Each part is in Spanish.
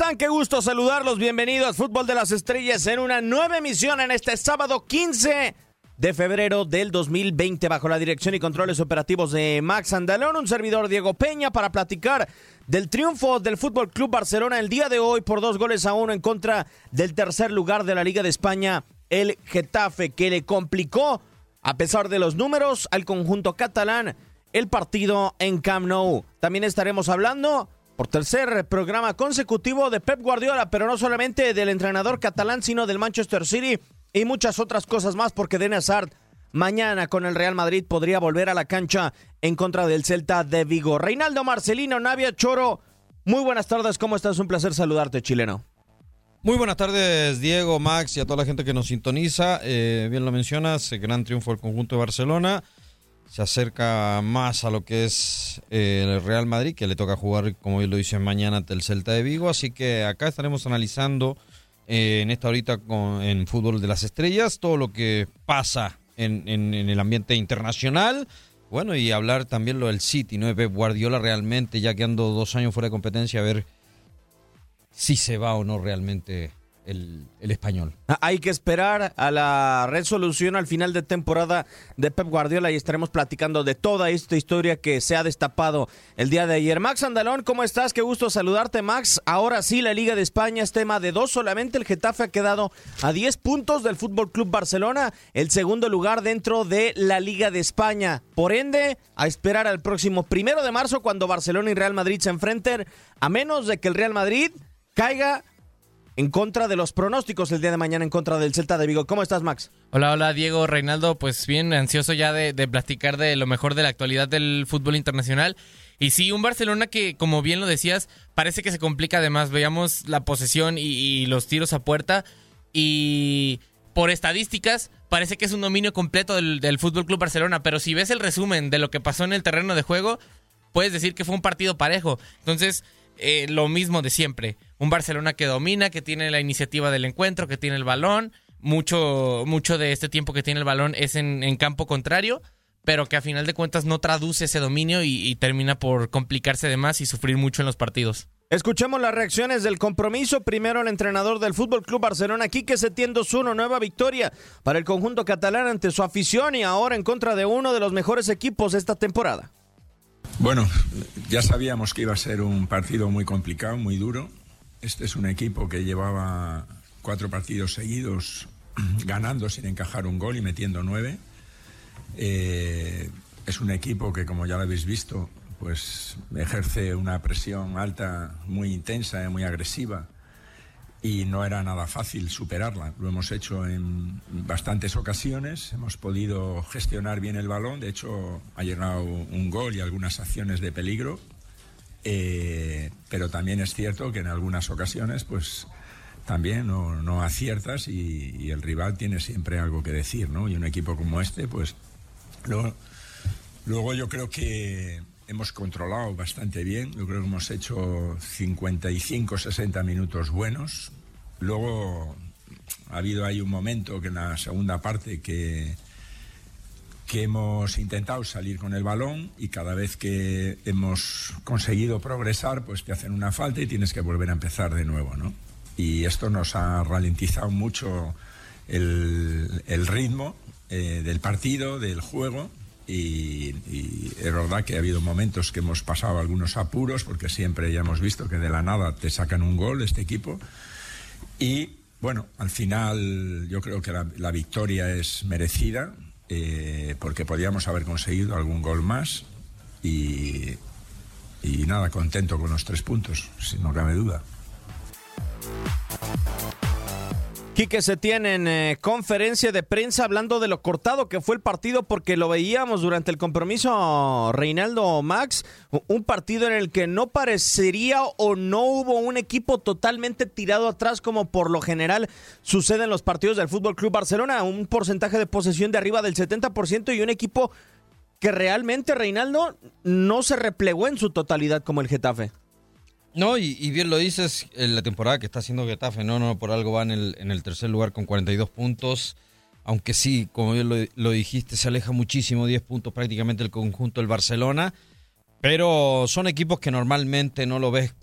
están? Qué gusto saludarlos. Bienvenidos a Fútbol de las Estrellas en una nueva emisión en este sábado 15 de febrero del 2020 bajo la dirección y controles operativos de Max Andalón, un servidor Diego Peña para platicar del triunfo del Fútbol Club Barcelona el día de hoy por dos goles a uno en contra del tercer lugar de la Liga de España, el Getafe, que le complicó, a pesar de los números, al conjunto catalán el partido en Camp Nou. También estaremos hablando por tercer programa consecutivo de Pep Guardiola, pero no solamente del entrenador catalán, sino del Manchester City y muchas otras cosas más, porque Dene Hazard mañana con el Real Madrid podría volver a la cancha en contra del Celta de Vigo. Reinaldo Marcelino, Navia Choro, muy buenas tardes, ¿cómo estás? Un placer saludarte, chileno. Muy buenas tardes, Diego, Max y a toda la gente que nos sintoniza. Eh, bien lo mencionas, gran triunfo del conjunto de Barcelona se acerca más a lo que es eh, el Real Madrid, que le toca jugar, como bien lo dice mañana, ante el Celta de Vigo. Así que acá estaremos analizando eh, en esta horita con, en Fútbol de las Estrellas todo lo que pasa en, en, el ambiente internacional. Bueno, y hablar también lo del City, ¿no? De Guardiola realmente, ya que ando dos años fuera de competencia, a ver si se va o no realmente el, español. Ah, hay que esperar a la resolución al final de temporada de Pep Guardiola y estaremos platicando de toda esta historia que se ha destapado el día de ayer. Max Andalón, ¿cómo estás? Qué gusto saludarte, Max. Ahora sí, la Liga de España es tema de dos solamente. El Getafe ha quedado a 10 puntos del Fútbol Club Barcelona, el segundo lugar dentro de la Liga de España. Por ende, a esperar al próximo primero de marzo cuando Barcelona y Real Madrid se enfrenten, a menos de que el Real Madrid caiga en contra de los pronósticos el día de mañana en contra del Celta de Vigo. ¿Cómo estás, Max? Hola, hola, Diego, Reinaldo. Pues bien, ansioso ya de, platicar de lo mejor de la actualidad del fútbol internacional. Y sí, un Barcelona que, como bien lo decías, parece que se complica además. Veamos la posesión y, los tiros a puerta. Y por estadísticas, parece que es un dominio completo del, del Fútbol Club Barcelona. Pero si ves el resumen de lo que pasó en el terreno de juego, puedes decir que fue un partido parejo. Entonces, eh, lo mismo de siempre. Un Barcelona que domina, que tiene la iniciativa del encuentro, que tiene el balón. Mucho, mucho de este tiempo que tiene el balón es en, campo contrario, pero que a final de cuentas no traduce ese dominio y, termina por complicarse de más y sufrir mucho en los partidos. Escuchemos las reacciones del compromiso. Primero el entrenador del Fútbol Club Barcelona, Quique Setién 2-1, nueva victoria para el conjunto catalán ante su afición y ahora en contra de uno de los mejores equipos de esta temporada. Bueno, ya sabíamos que iba a ser un partido muy complicado, muy duro. Este es un equipo que llevaba cuatro partidos seguidos ganando sin encajar un gol y metiendo nueve. Eh, es un equipo que, como ya lo habéis visto, pues ejerce una presión alta, muy intensa, y muy agresiva y no era nada fácil superarla. Lo hemos hecho en bastantes ocasiones, hemos podido gestionar bien el balón, de hecho ha llegado un gol y algunas acciones de peligro, eh, pero también es cierto que en algunas ocasiones pues también no, aciertas y, el rival tiene siempre algo que decir, ¿no? Y un equipo como este pues luego, luego yo creo que hemos controlado bastante bien. Yo creo que hemos hecho 55, 60 minutos buenos. Luego ha habido ahí un momento que en la segunda parte que, que hemos intentado salir con el balón y cada vez que hemos conseguido progresar, pues te hacen una falta y tienes que volver a empezar de nuevo, ¿no? Y esto nos ha ralentizado mucho el, ritmo eh, del partido, del juego y, es verdad que ha habido momentos que hemos pasado algunos apuros porque siempre ya hemos visto que de la nada te sacan un gol este equipo y bueno, al final yo creo que la, victoria es merecida eh, porque podíamos haber conseguido algún gol más y, nada, contento con los tres puntos, si no cabe duda. Que se tiene en eh, conferencia de prensa hablando de lo cortado que fue el partido porque lo veíamos durante el compromiso Reinaldo Max, un partido en el que no parecería o no hubo un equipo totalmente tirado atrás como por lo general sucede en los partidos del Fútbol Club Barcelona, un porcentaje de posesión de arriba del 70% y un equipo que realmente Reinaldo no se replegó en su totalidad como el Getafe. No, y, bien lo dices, en la temporada que está haciendo Getafe, no, no, por algo va en el, tercer lugar con 42 puntos, aunque sí, como bien lo, dijiste, se aleja muchísimo, 10 puntos prácticamente el conjunto del Barcelona, pero son equipos que normalmente no lo ves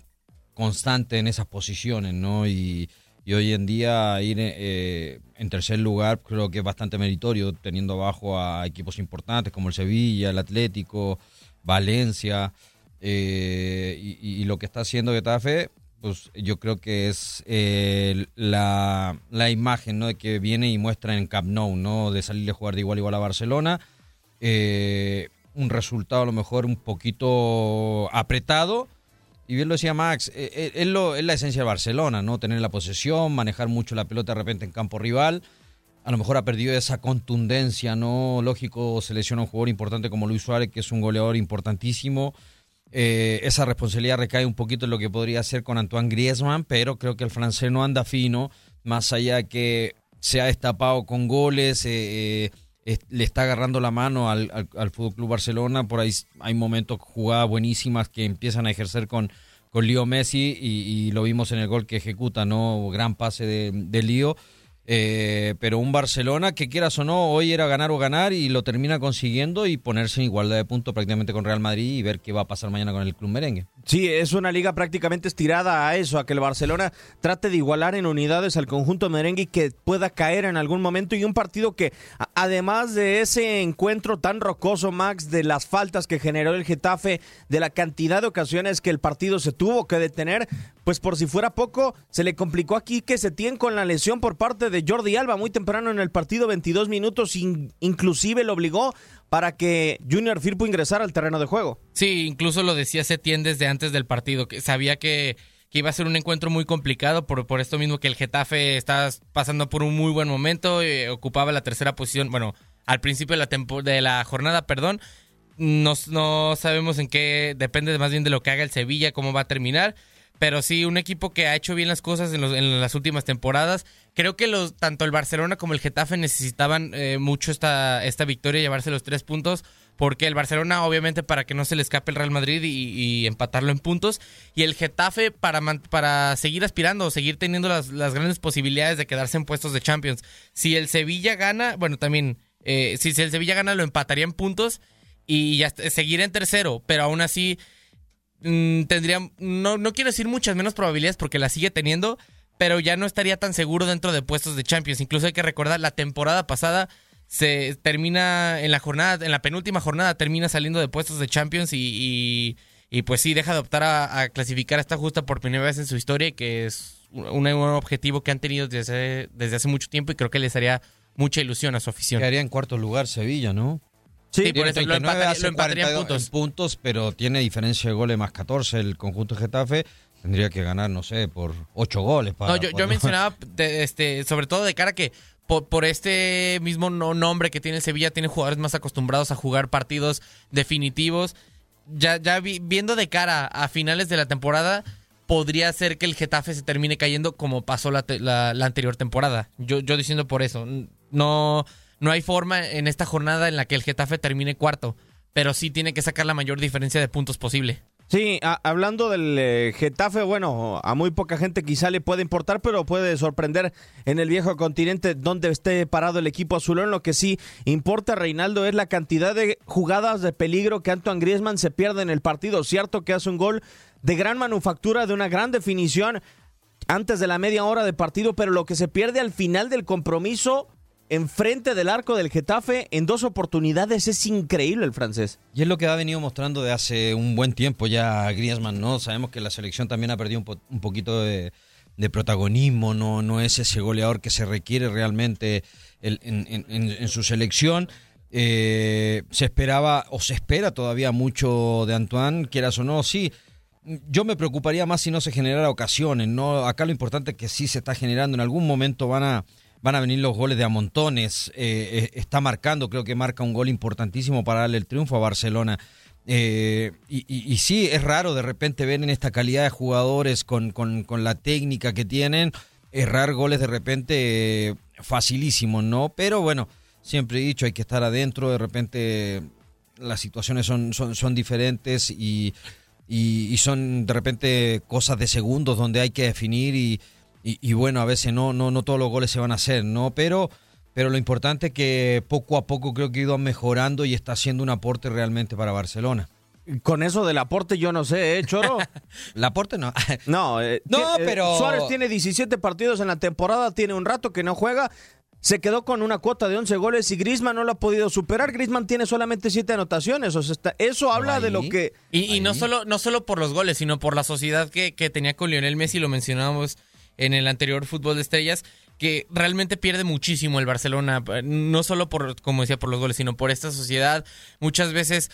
constante en esas posiciones, ¿no? Y, hoy en día ir eh, en tercer lugar creo que es bastante meritorio, teniendo abajo a equipos importantes como el Sevilla, el Atlético, Valencia, y, lo que está haciendo Getafe, pues yo creo que es la, la, imagen ¿no? de que viene y muestra en Camp Nou, ¿no? de salir a jugar de igual a igual a Barcelona. Eh, un resultado a lo mejor un poquito apretado. Y bien lo decía Max, eh, eh, es, lo, es la esencia de Barcelona, ¿no? Tener la posesión, manejar mucho la pelota de repente en campo rival. A lo mejor ha perdido esa contundencia, ¿no? Lógico, selecciona un jugador importante como Luis Suárez, que es un goleador importantísimo. Eh, esa responsabilidad recae un poquito en lo que podría hacer con Antoine Griezmann, pero creo que el francés no anda fino, más allá que se ha destapado con goles. Eh, le está agarrando la mano al, al, Fútbol Club Barcelona. Por ahí hay momentos, jugadas buenísimas que empiezan a ejercer con, con Leo Messi y, lo vimos en el gol que ejecuta, ¿no? Gran pase de, de Lío. Eh, pero un Barcelona que quieras o no, hoy era ganar o ganar y lo termina consiguiendo y ponerse en igualdad de puntos prácticamente con Real Madrid y ver qué va a pasar mañana con el club merengue. Sí, es una liga prácticamente estirada a eso, a que el Barcelona trate de igualar en unidades al conjunto merengue y que pueda caer en algún momento y un partido que además de ese encuentro tan rocoso, Max, de las faltas que generó el Getafe, de la cantidad de ocasiones que el partido se tuvo que detener, pues por si fuera poco, se le complicó aquí que se tiene con la lesión por parte de Jordi Alba muy temprano en el partido, 22 minutos, inclusive lo obligó para que Junior Firpo ingresara al terreno de juego. Sí, incluso lo decía Setién desde antes del partido, que sabía que, iba a ser un encuentro muy complicado por, por esto mismo que el Getafe está pasando por un muy buen momento, eh, ocupaba la tercera posición, bueno, al principio de la, de la jornada, perdón, no, no sabemos en qué, depende más bien de lo que haga el Sevilla, cómo va a terminar pero sí, un equipo que ha hecho bien las cosas en, las últimas temporadas. Creo que los, tanto el Barcelona como el Getafe necesitaban eh, mucho esta, esta victoria, llevarse los tres puntos, porque el Barcelona, obviamente, para que no se le escape el Real Madrid y, empatarlo en puntos, y el Getafe para, para seguir aspirando, seguir teniendo las, grandes posibilidades de quedarse en puestos de Champions. Si el Sevilla gana, bueno, también, eh, si, si el Sevilla gana, lo empataría en puntos y ya seguir en tercero, pero aún así Mm, tendría, no, no quiero decir muchas menos probabilidades porque la sigue teniendo, pero ya no estaría tan seguro dentro de puestos de Champions. Incluso hay que recordar, la temporada pasada se termina en la jornada, en la penúltima jornada termina saliendo de puestos de Champions y, y, pues sí, deja de optar a, clasificar esta justa por primera vez en su historia, que es un, objetivo que han tenido desde, desde hace mucho tiempo y creo que les haría mucha ilusión a su afición. Quedaría en cuarto lugar Sevilla, ¿no? Sí, por eso lo empataría, en puntos. puntos. pero tiene diferencia de goles más 14 el conjunto de Getafe. Tendría que ganar, no sé, por 8 goles. Para, no, yo, mencionaba, este, sobre todo de cara que por, este mismo nombre que tiene Sevilla, tiene jugadores más acostumbrados a jugar partidos definitivos. Ya, ya viendo de cara a finales de la temporada, podría ser que el Getafe se termine cayendo como pasó la, la anterior temporada. Yo, yo diciendo por eso. No no hay forma en esta jornada en la que el Getafe termine cuarto, pero sí tiene que sacar la mayor diferencia de puntos posible. Sí, hablando del eh, Getafe, bueno, a muy poca gente quizá le puede importar, pero puede sorprender en el viejo continente donde esté parado el equipo azulón. Lo que sí importa, Reinaldo, es la cantidad de jugadas de peligro que Antoine Griezmann se pierde en el partido. Cierto que hace un gol de gran manufactura, de una gran definición antes de la media hora de partido, pero lo que se pierde al final del compromiso enfrente del arco del Getafe en dos oportunidades. Es increíble el francés. Y es lo que ha venido mostrando de hace un buen tiempo ya Griezmann, ¿no? Sabemos que la selección también ha perdido un, poquito de, protagonismo, no, no es ese goleador que se requiere realmente en, su selección. Eh, se esperaba o se espera todavía mucho de Antoine, quieras o no, sí. Yo me preocuparía más si no se generara ocasiones, ¿no? Acá lo importante es que sí se está generando, en algún momento van a van a venir los goles de a montones. Eh, eh, está marcando, creo que marca un gol importantísimo para darle el triunfo a Barcelona. Eh, y, sí, es raro de repente ver en esta calidad de jugadores con, la técnica que tienen, errar goles de repente facilísimos, ¿no? Pero bueno, siempre he dicho, hay que estar adentro, de repente las situaciones son, son, son diferentes y, y son de repente cosas de segundos donde hay que definir y y, bueno, a veces no, no, no todos los goles se van a hacer, ¿no? Pero, pero lo importante es que poco a poco creo que ha ido mejorando y está haciendo un aporte realmente para Barcelona. Con eso del aporte yo no sé, ¿eh, Choro? ¿El aporte no? no, eh, no, eh, pero... Suárez tiene 17 partidos en la temporada, tiene un rato que no juega. Se quedó con una cuota de 11 goles y Grisman no lo ha podido superar. Grisman tiene solamente 7 anotaciones. O sea, está, eso habla Ahí. de lo que... Y, y no, solo, no solo por los goles, sino por la sociedad que, que tenía con Lionel Messi, lo mencionábamos en el anterior Fútbol de Estrellas, que realmente pierde muchísimo el Barcelona, no solo por, como decía, por los goles, sino por esta sociedad. Muchas veces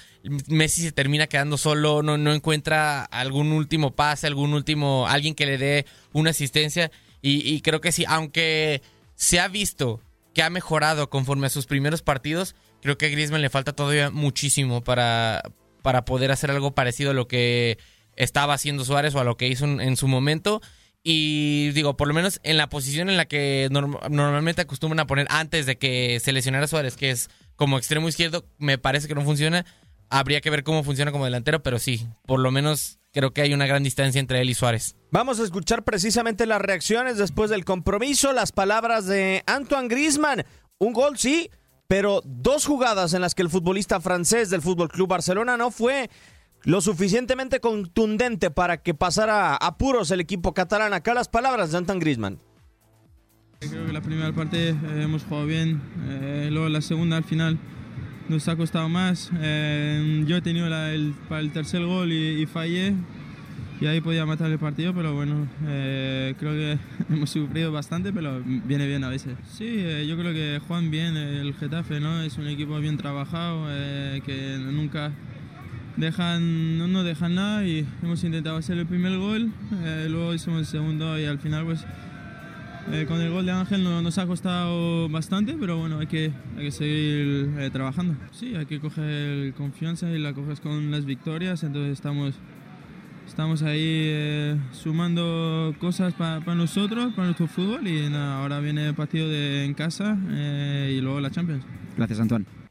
Messi se termina quedando solo, no, no encuentra algún último pase, algún último, alguien que le dé una asistencia. Y, y creo que sí, aunque se ha visto que ha mejorado conforme a sus primeros partidos, creo que a Griezmann le falta todavía muchísimo para, para poder hacer algo parecido a lo que estaba haciendo Suárez o a lo que hizo en su momento. Y digo, por lo menos en la posición en la que norm normalmente acostumbran a poner antes de que se lesionara Suárez, que es como extremo izquierdo, me parece que no funciona. Habría que ver cómo funciona como delantero, pero sí, por lo menos creo que hay una gran distancia entre él y Suárez. Vamos a escuchar precisamente las reacciones después del compromiso, las palabras de Antoine Griezmann. Un gol sí, pero dos jugadas en las que el futbolista francés del Fútbol Club Barcelona no fue lo suficientemente contundente para que pasara a apuros el equipo catalán. Acá las palabras de Antoine Griezmann. Creo que la primera parte eh, hemos jugado bien, eh, luego la segunda al final nos ha costado más. Eh, yo he tenido la, el, para el tercer gol y, y, fallé y ahí podía matar el partido, pero bueno, eh, creo que hemos sufrido bastante, pero viene bien a veces. Sí, eh, yo creo que juegan bien el Getafe, ¿no? Es un equipo bien trabajado, eh, que nunca dejan, no, no dejan nada y hemos intentado hacer el primer gol, eh, luego hicimos el segundo y al final pues eh, con el gol de Ángel no, nos ha costado bastante, pero bueno, hay que, hay que seguir eh, trabajando. Sí, hay que coger confianza y la coges con las victorias, entonces estamos, estamos ahí eh, sumando cosas para pa nosotros, para nuestro fútbol y nada, ahora viene el partido de, en casa eh, y luego la Champions. Gracias, Antoine.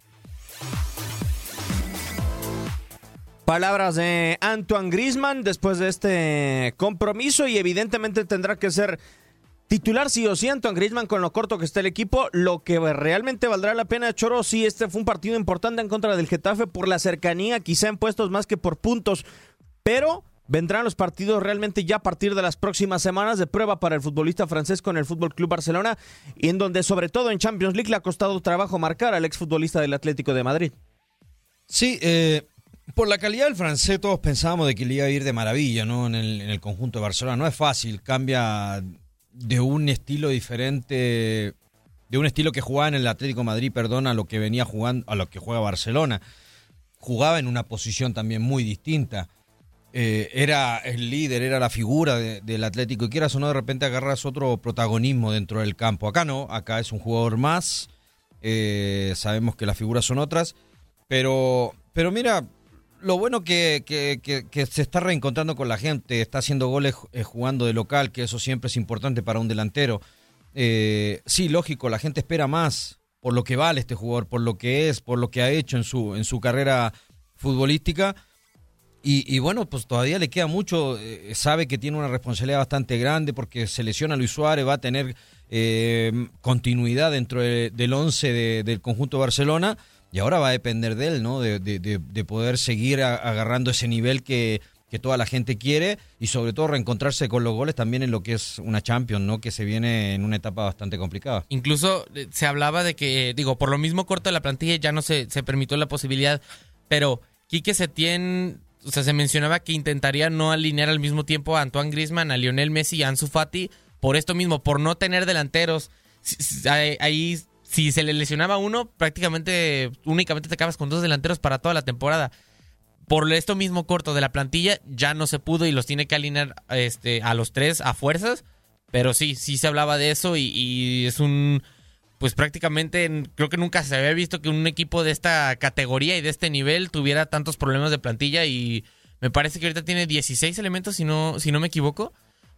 Palabras de Antoine Griezmann después de este compromiso y evidentemente tendrá que ser titular sí o sí Antoine Griezmann con lo corto que está el equipo, lo que realmente valdrá la pena Choro, sí este fue un partido importante en contra del Getafe por la cercanía, quizá en puestos más que por puntos, pero vendrán los partidos realmente ya a partir de las próximas semanas de prueba para el futbolista francés con el Fútbol Club Barcelona y en donde sobre todo en Champions League le ha costado trabajo marcar al exfutbolista del Atlético de Madrid. Sí, eh, por la calidad del francés todos pensábamos de que le iba a ir de maravilla, ¿no? En el, en el conjunto de Barcelona. No es fácil, cambia de un estilo diferente, de un estilo que jugaba en el Atlético Madrid, perdón, a lo que venía jugando, a lo que juega Barcelona. Jugaba en una posición también muy distinta. Eh, era el líder, era la figura de, del Atlético. Y quieras o no, de repente agarras otro protagonismo dentro del campo. Acá no, acá es un jugador más. Eh, sabemos que las figuras son otras. Pero, pero mira, lo bueno que, que, que, que, se está reencontrando con la gente, está haciendo goles eh, jugando de local, que eso siempre es importante para un delantero. Eh, sí, lógico, la gente espera más por lo que vale este jugador, por lo que es, por lo que ha hecho en su, en su carrera futbolística. Y, y bueno, pues todavía le queda mucho, eh, sabe que tiene una responsabilidad bastante grande porque se lesiona a Luis Suárez, va a tener eh, continuidad dentro de, del 11 de, del conjunto Barcelona y ahora va a depender de él, ¿no? De, de, de poder seguir agarrando ese nivel que, que, toda la gente quiere y sobre todo reencontrarse con los goles también en lo que es una Champions, ¿no? Que se viene en una etapa bastante complicada. Incluso eh, se hablaba de que, digo, por lo mismo corto de la plantilla ya no se, se permitió la posibilidad, pero Quique Setién, o sea, se mencionaba que intentaría no alinear al mismo tiempo a Antoine Griezmann, a Lionel Messi y a Ansu Fati por esto mismo, por no tener delanteros. Ahí si se le lesionaba uno, prácticamente únicamente te acabas con dos delanteros para toda la temporada. Por esto mismo corto de la plantilla, ya no se pudo y los tiene que alinear este, a los tres a fuerzas. Pero sí, sí se hablaba de eso y, es un. Pues prácticamente creo que nunca se había visto que un equipo de esta categoría y de este nivel tuviera tantos problemas de plantilla y me parece que ahorita tiene 16 elementos, si no, si no me equivoco.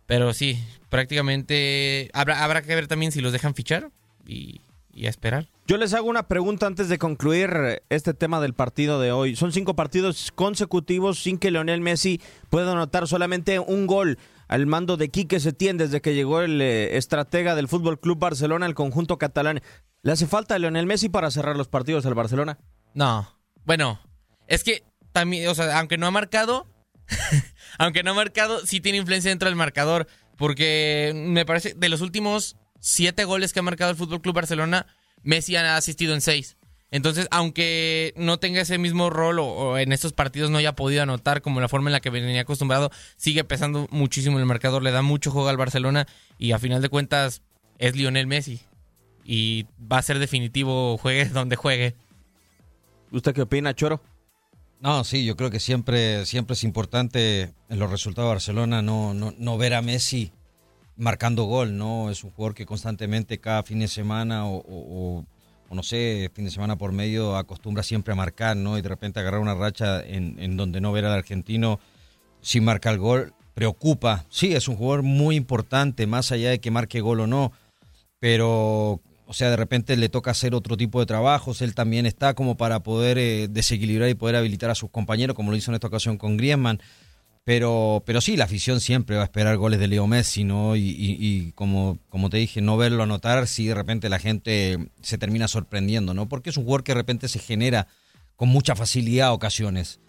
Pero sí, prácticamente habrá, habrá que ver también si los dejan fichar y, y a esperar. Yo les hago una pregunta antes de concluir este tema del partido de hoy. Son cinco partidos consecutivos sin que Leonel Messi pueda anotar solamente un gol al mando de Quique Setién desde que llegó el eh, estratega del Fútbol Club Barcelona al conjunto catalán. ¿Le hace falta a Leonel Messi para cerrar los partidos al Barcelona? No. Bueno, es que también, o sea, aunque no ha marcado, aunque no ha marcado, sí tiene influencia dentro del marcador. Porque me parece, de los últimos siete goles que ha marcado el Fútbol Club Barcelona, Messi ha asistido en seis. Entonces, aunque no tenga ese mismo rol o, en estos partidos no haya podido anotar como la forma en la que venía acostumbrado, sigue pesando muchísimo en el marcador, le da mucho juego al Barcelona y a final de cuentas es Lionel Messi. Y va a ser definitivo, juegue donde juegue. ¿Usted qué opina, Choro? No, sí, yo creo que siempre, siempre es importante en los resultados de Barcelona no, no, ver a Messi marcando gol, ¿no? Es un jugador que constantemente cada fin de semana o no sé, fin de semana por medio acostumbra siempre a marcar, ¿no? Y de repente agarrar una racha en, en donde no ver al argentino sin marcar gol, preocupa. Sí, es un jugador muy importante, más allá de que marque gol o no, pero, o sea, de repente le toca hacer otro tipo de trabajos, él también está como para poder eh, desequilibrar y poder habilitar a sus compañeros, como lo hizo en esta ocasión con Griezmann. Pero, pero sí, la afición siempre va a esperar goles de Leo Messi, ¿no? Y, como, como te dije, no verlo anotar, si de repente la gente se termina sorprendiendo, ¿no? Porque es un jugador que de repente se genera con mucha facilidad a ocasiones.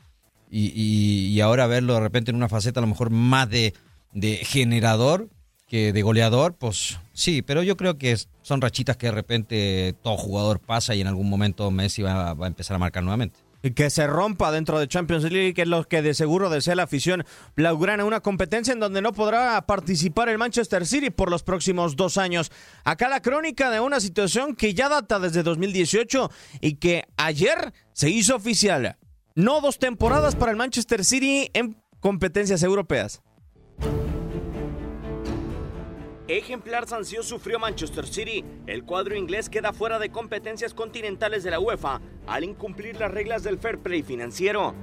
Y, ahora verlo de repente en una faceta a lo mejor más de, de generador que de goleador, pues sí, pero yo creo que son rachitas que de repente todo jugador pasa y en algún momento Messi va a empezar a marcar nuevamente que se rompa dentro de Champions League, que es lo que de seguro desea la afición blaugrana, una competencia en donde no podrá participar el Manchester City por los próximos dos años. Acá la crónica de una situación que ya data desde 2018 y que ayer se hizo oficial. No dos temporadas para el Manchester City en competencias europeas. Ejemplar sanción sufrió Manchester City. El cuadro inglés queda fuera de competencias continentales de la UEFA al incumplir las reglas del fair play financiero.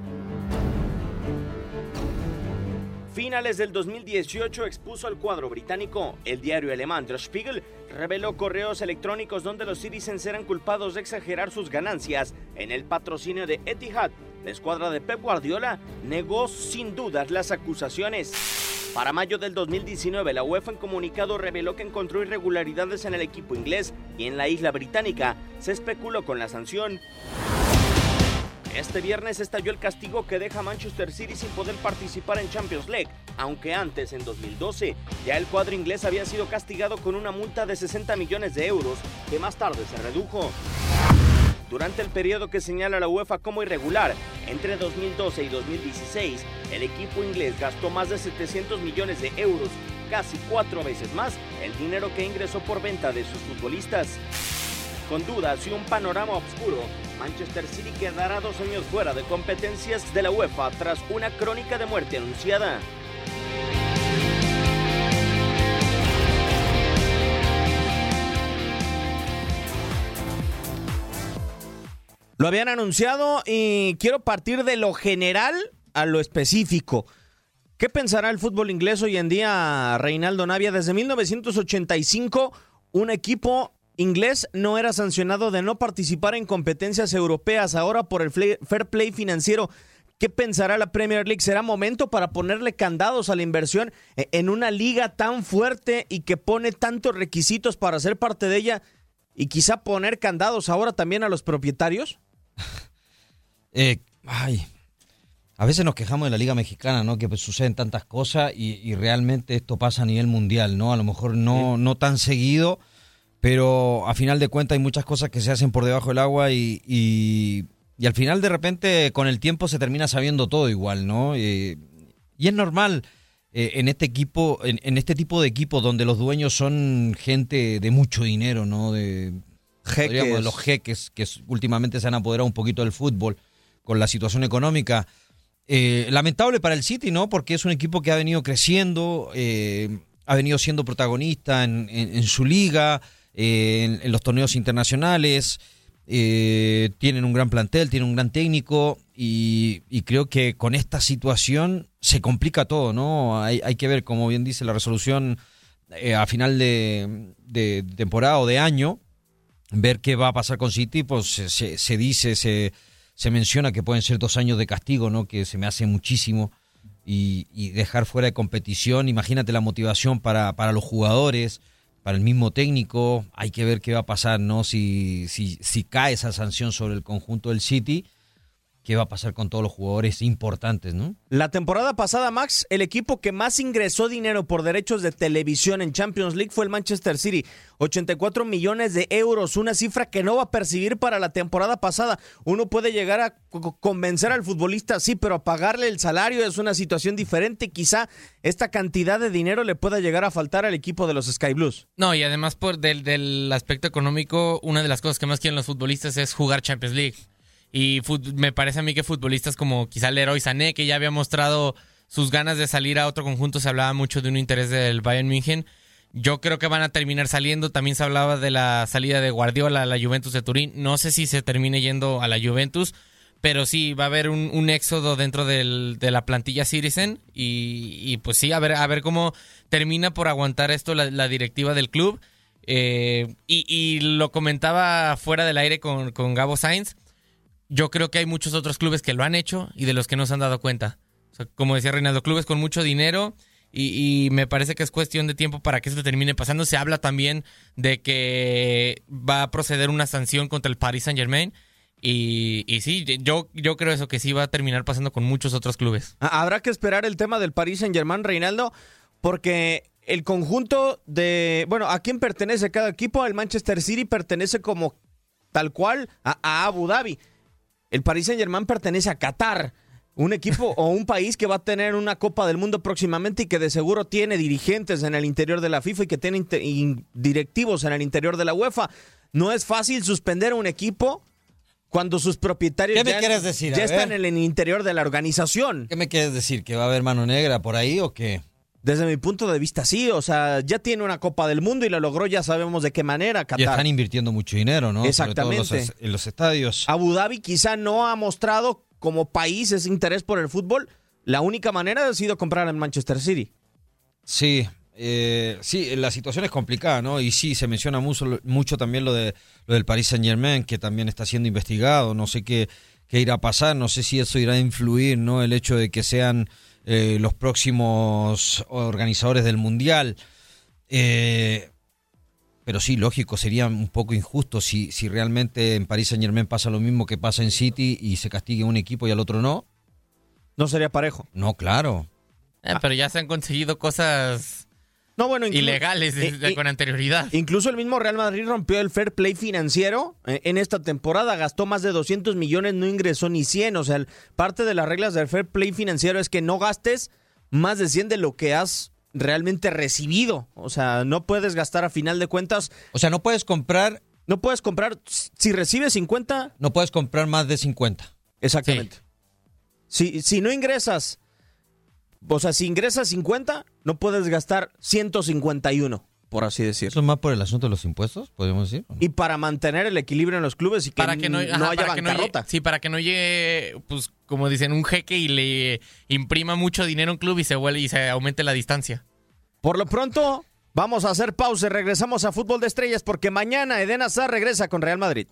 Finales del 2018 expuso al cuadro británico. El diario alemán Der Spiegel reveló correos electrónicos donde los Citizens eran culpados de exagerar sus ganancias en el patrocinio de Etihad. La escuadra de Pep Guardiola negó sin dudas las acusaciones. Para mayo del 2019, la UEFA en comunicado reveló que encontró irregularidades en el equipo inglés y en la isla británica. Se especuló con la sanción. Este viernes estalló el castigo que deja a Manchester City sin poder participar en Champions League, aunque antes, en 2012, ya el cuadro inglés había sido castigado con una multa de 60 millones de euros, que más tarde se redujo durante el periodo que señala la UEFA como irregular. Entre 2012 y 2016, el equipo inglés gastó más de 700 millones de euros, casi cuatro veces más el dinero que ingresó por venta de sus futbolistas. Con dudas y un panorama oscuro, Manchester City quedará dos años fuera de competencias de la UEFA tras una crónica de muerte anunciada. Lo habían anunciado y quiero partir de lo general a lo específico. ¿Qué pensará el fútbol inglés hoy en día, Reinaldo Navia? Desde 1985, un equipo inglés no era sancionado de no participar en competencias europeas. Ahora, por el fair play financiero, ¿qué pensará la Premier League? ¿Será momento para ponerle candados a la inversión e-, en una liga tan fuerte y que pone tantos requisitos para ser parte de ella? Y quizá poner candados ahora también a los propietarios? Eh, ay, a veces nos quejamos de la Liga Mexicana, ¿no? Que pues, suceden tantas cosas y, realmente esto pasa a nivel mundial, ¿no? A lo mejor no, no tan seguido, pero a final de cuentas hay muchas cosas que se hacen por debajo del agua y, y, al final de repente con el tiempo se termina sabiendo todo igual, ¿no? y es normal. Eh, en este equipo, en, en, este tipo de equipos donde los dueños son gente de mucho dinero, ¿no? De, jeques. los jeques que últimamente se han apoderado un poquito del fútbol con la situación económica. Eh, lamentable para el City, ¿no? Porque es un equipo que ha venido creciendo, eh, ha venido siendo protagonista en, su liga, eh, en, los torneos internacionales. tienen un gran plantel, tienen un gran técnico y, creo que con esta situación se complica todo, ¿no? Hay, que ver, como bien dice la resolución a final de, de temporada o de año, ver qué va a pasar con City, pues se, dice, se, se, menciona que pueden ser dos años de castigo, ¿no? Que se me hace muchísimo. Y, dejar fuera de competición, imagínate la motivación para, para, los jugadores, para el mismo técnico, hay que ver qué va a pasar, ¿no? Si, si cae esa sanción sobre el conjunto del City. Qué va a pasar con todos los jugadores importantes, ¿no? La temporada pasada, Max, el equipo que más ingresó dinero por derechos de televisión en Champions League fue el Manchester City. 84 millones de euros, una cifra que no va a percibir para la temporada pasada. Uno puede llegar a convencer al futbolista, sí, pero a pagarle el salario es una situación diferente. Quizá esta cantidad de dinero le pueda llegar a faltar al equipo de los Sky Blues. No, y además por del, del aspecto económico, una de las cosas que más quieren los futbolistas es jugar Champions League. Y me parece a mí que futbolistas como quizá Leroy Sané, que ya había mostrado sus ganas de salir a otro conjunto, se hablaba mucho de un interés del Bayern München. Yo creo que van a terminar saliendo. También se hablaba de la salida de Guardiola a la Juventus de Turín. No sé si se termine yendo a la Juventus, pero sí va a haber un, éxodo dentro de la plantilla Citizen. Y, pues sí, a ver, a ver cómo termina por aguantar esto la, directiva del club. Eh, y, lo comentaba fuera del aire con, con Gabo Sainz yo creo que hay muchos otros clubes que lo han hecho y de los que no se han dado cuenta. como decía Reinaldo, clubes con mucho dinero y, me parece que es cuestión de tiempo para que esto termine pasando. Se habla también de que va a proceder una sanción contra el Paris Saint Germain. Y, sí, yo, yo creo eso, que sí va a terminar pasando con muchos otros clubes. Habrá que esperar el tema del Paris Saint Germain, Reinaldo, porque el conjunto de, bueno, ¿a quién pertenece cada equipo? El Manchester City pertenece como tal cual a Abu Dhabi. El Paris Saint Germain pertenece a Qatar, un equipo o un país que va a tener una Copa del Mundo próximamente y que de seguro tiene dirigentes en el interior de la FIFA y que tiene directivos en el interior de la UEFA. No es fácil suspender un equipo cuando sus propietarios ya, ya están en el interior de la organización. ¿Qué me quieres decir? ¿Que va a haber mano negra por ahí o qué? Desde mi punto de vista, sí. O sea, ya tiene una Copa del Mundo y la logró, ya sabemos de qué manera. Qatar. Ya están invirtiendo mucho dinero, ¿no? Exactamente. en los estadios. Abu Dhabi quizá no ha mostrado como país ese interés por el fútbol. La única manera ha sido comprar en Manchester City. Sí, eh, sí, la situación es complicada, ¿no? Y sí, se menciona mucho, mucho también lo, de, lo del Paris Saint Germain, que también está siendo investigado. No sé qué, qué irá a pasar, no sé si eso irá a influir, ¿no? El hecho de que sean eh, los próximos organizadores del Mundial. Eh, pero sí, lógico, sería un poco injusto si, si realmente en París Saint Germain pasa lo mismo que pasa en City y se castigue un equipo y al otro no. No sería parejo. No, claro. Eh, pero ya se han conseguido cosas no, bueno, ilegales con anterioridad. Incluso el mismo Real Madrid rompió el fair play financiero eh, en esta temporada, gastó más de 200 millones, no ingresó ni 100, o sea, parte de las reglas del fair play financiero es que no gastes más de 100 de lo que has realmente recibido, o sea, no puedes gastar a final de cuentas. O sea, no puedes comprar... No puedes comprar, si recibes 50... No puedes comprar más de 50. Exactamente. Si, si no ingresas o sea, si ingresas 50, no puedes gastar 151, por así decirlo. ¿Eso es más por el asunto de los impuestos, podríamos decir? Y para mantener el equilibrio en los clubes y que, no, haya para bancarrota. Sí, para que no llegue, pues, como dicen, un jeque y le imprima mucho dinero a un club y se, vuelve, y se aumente la distancia. Por lo pronto, vamos a hacer pausa y regresamos a Fútbol de Estrellas porque mañana Eden Hazard regresa con Real Madrid.